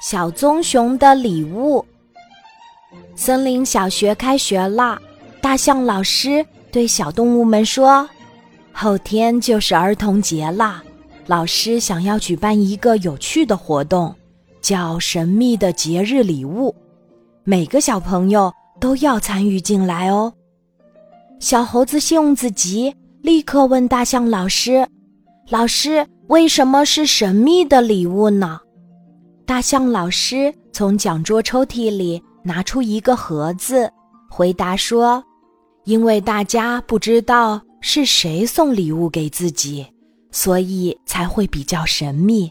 小棕熊的礼物。森林小学开学了，大象老师对小动物们说：“后天就是儿童节了，老师想要举办一个有趣的活动，叫‘神秘的节日礼物’，每个小朋友都要参与进来哦。”小猴子性子急，立刻问大象老师：“老师，为什么是神秘的礼物呢？”大象老师从讲桌抽屉里拿出一个盒子，回答说：“因为大家不知道是谁送礼物给自己，所以才会比较神秘。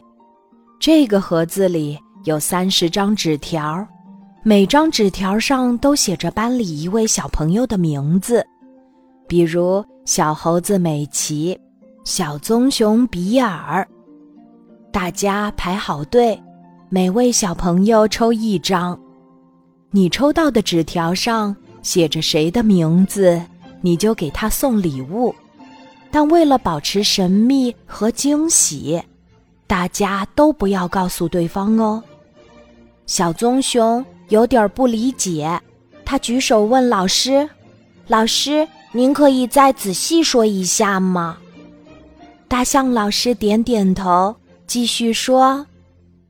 这个盒子里有三十张纸条，每张纸条上都写着班里一位小朋友的名字，比如小猴子美琪、小棕熊比尔。大家排好队。”每位小朋友抽一张，你抽到的纸条上写着谁的名字，你就给他送礼物。但为了保持神秘和惊喜，大家都不要告诉对方哦。小棕熊有点不理解，他举手问老师：“老师，您可以再仔细说一下吗？”大象老师点点头，继续说。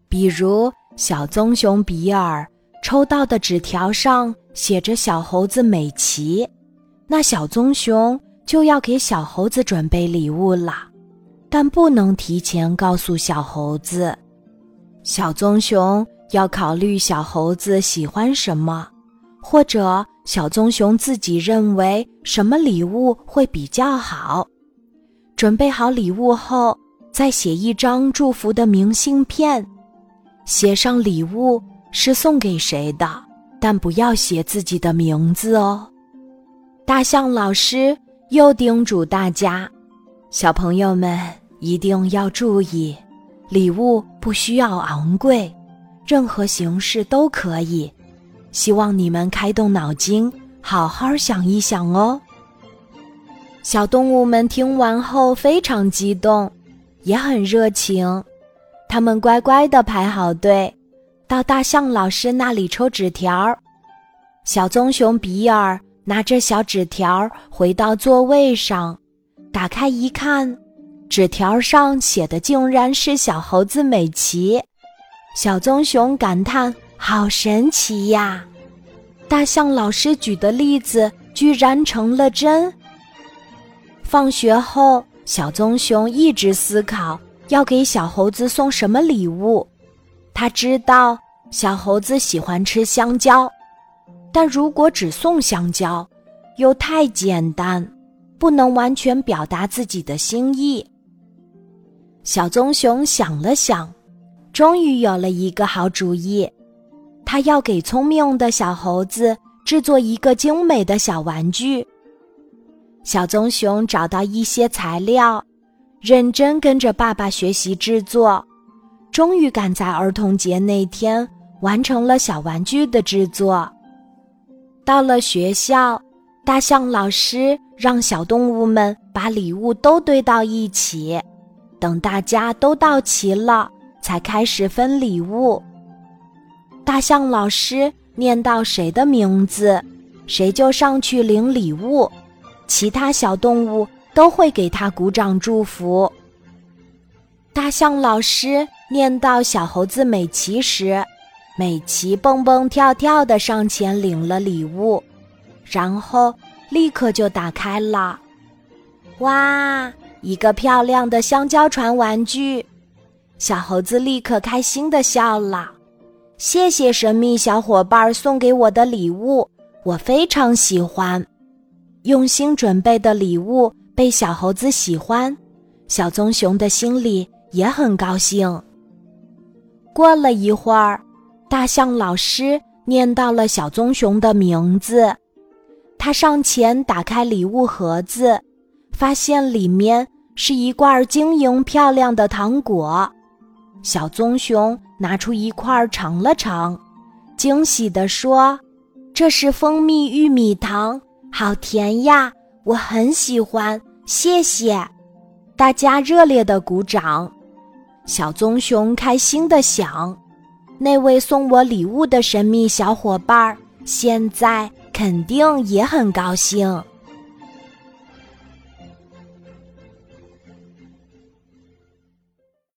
比如，小棕熊比尔抽到的纸条上写着小猴子美琪，那小棕熊就要给小猴子准备礼物了，但不能提前告诉小猴子。小棕熊要考虑小猴子喜欢什么，或者小棕熊自己认为什么礼物会比较好。准备好礼物后，再写一张祝福的明信片。写上礼物是送给谁的，但不要写自己的名字哦。大象老师又叮嘱大家：小朋友们一定要注意，礼物不需要昂贵，任何形式都可以。希望你们开动脑筋，好好想一想哦。小动物们听完后非常激动，也很热情。他们乖乖的排好队，到大象老师那里抽纸条。小棕熊比尔拿着小纸条回到座位上，打开一看，纸条上写的竟然是小猴子美琪。小棕熊感叹：“好神奇呀！”大象老师举的例子居然成了真。放学后，小棕熊一直思考。要给小猴子送什么礼物？他知道小猴子喜欢吃香蕉，但如果只送香蕉，又太简单，不能完全表达自己的心意。小棕熊想了想，终于有了一个好主意。他要给聪明的小猴子制作一个精美的小玩具。小棕熊找到一些材料。认真跟着爸爸学习制作，终于赶在儿童节那天完成了小玩具的制作。到了学校，大象老师让小动物们把礼物都堆到一起，等大家都到齐了，才开始分礼物。大象老师念到谁的名字，谁就上去领礼物，其他小动物。都会给他鼓掌祝福。大象老师念到小猴子美琪时，美琪蹦蹦跳跳的上前领了礼物，然后立刻就打开了。哇，一个漂亮的香蕉船玩具！小猴子立刻开心的笑了。谢谢神秘小伙伴送给我的礼物，我非常喜欢。用心准备的礼物。被小猴子喜欢，小棕熊的心里也很高兴。过了一会儿，大象老师念到了小棕熊的名字，他上前打开礼物盒子，发现里面是一罐晶莹漂亮的糖果。小棕熊拿出一块尝了尝，惊喜地说：“这是蜂蜜玉米糖，好甜呀，我很喜欢。”谢谢，大家热烈的鼓掌。小棕熊开心的想：那位送我礼物的神秘小伙伴现在肯定也很高兴。